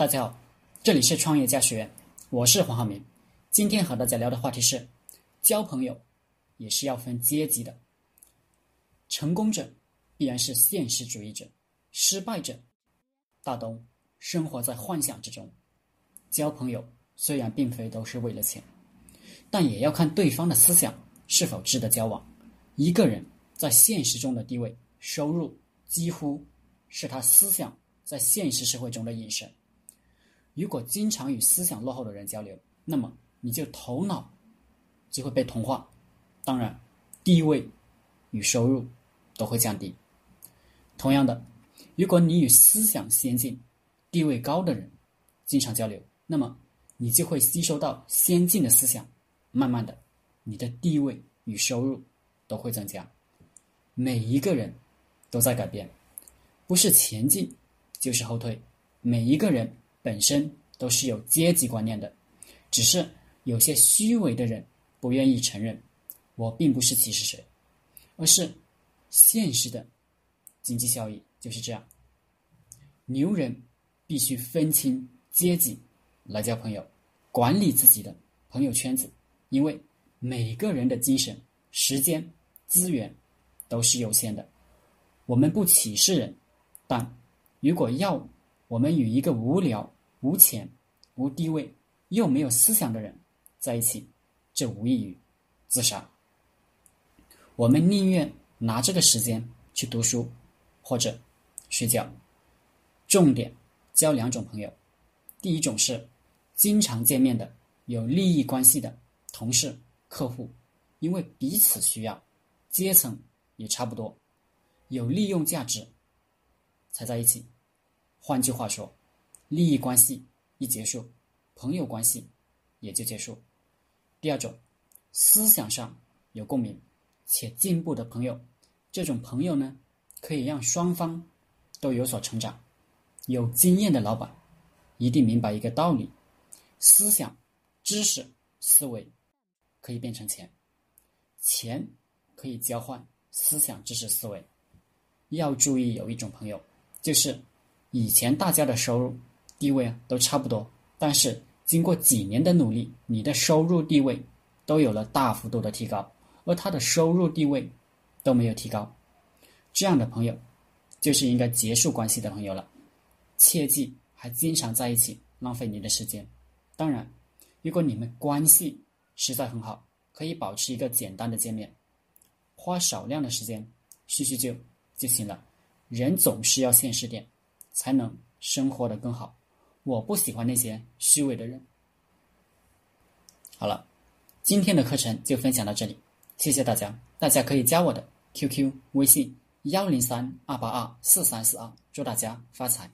大家好，这里是创业家学院，我是黄浩明。今天和大家聊的话题是：交朋友也是要分阶级的。成功者必然是现实主义者，失败者大都生活在幻想之中。交朋友虽然并非都是为了钱，但也要看对方的思想是否值得交往。一个人在现实中的地位、收入，几乎是他思想在现实社会中的隐身。如果经常与思想落后的人交流，那么你就头脑就会被同化，当然地位与收入都会降低。同样的，如果你与思想先进、地位高的人经常交流，那么你就会吸收到先进的思想，慢慢的，你的地位与收入都会增加。每一个人都在改变，不是前进就是后退，每一个人。本身都是有阶级观念的，只是有些虚伪的人不愿意承认。我并不是歧视谁，而是现实的经济效益就是这样。牛人必须分清阶级来交朋友，管理自己的朋友圈子，因为每个人的精神、时间、资源都是有限的。我们不歧视人，但如果要。我们与一个无聊、无钱、无地位又没有思想的人在一起，这无异于自杀。我们宁愿拿这个时间去读书，或者睡觉。重点交两种朋友：第一种是经常见面的、有利益关系的同事、客户，因为彼此需要，阶层也差不多，有利用价值才在一起。换句话说，利益关系一结束，朋友关系也就结束。第二种，思想上有共鸣且进步的朋友，这种朋友呢，可以让双方都有所成长。有经验的老板一定明白一个道理：思想、知识、思维可以变成钱，钱可以交换思想、知识、思维。要注意，有一种朋友就是。以前大家的收入、地位啊都差不多，但是经过几年的努力，你的收入地位都有了大幅度的提高，而他的收入地位都没有提高。这样的朋友，就是应该结束关系的朋友了。切记还经常在一起，浪费你的时间。当然，如果你们关系实在很好，可以保持一个简单的见面，花少量的时间叙叙旧就行了。人总是要现实点。才能生活的更好。我不喜欢那些虚伪的人。好了，今天的课程就分享到这里，谢谢大家。大家可以加我的 QQ 微信幺零三二八二四三四二，祝大家发财。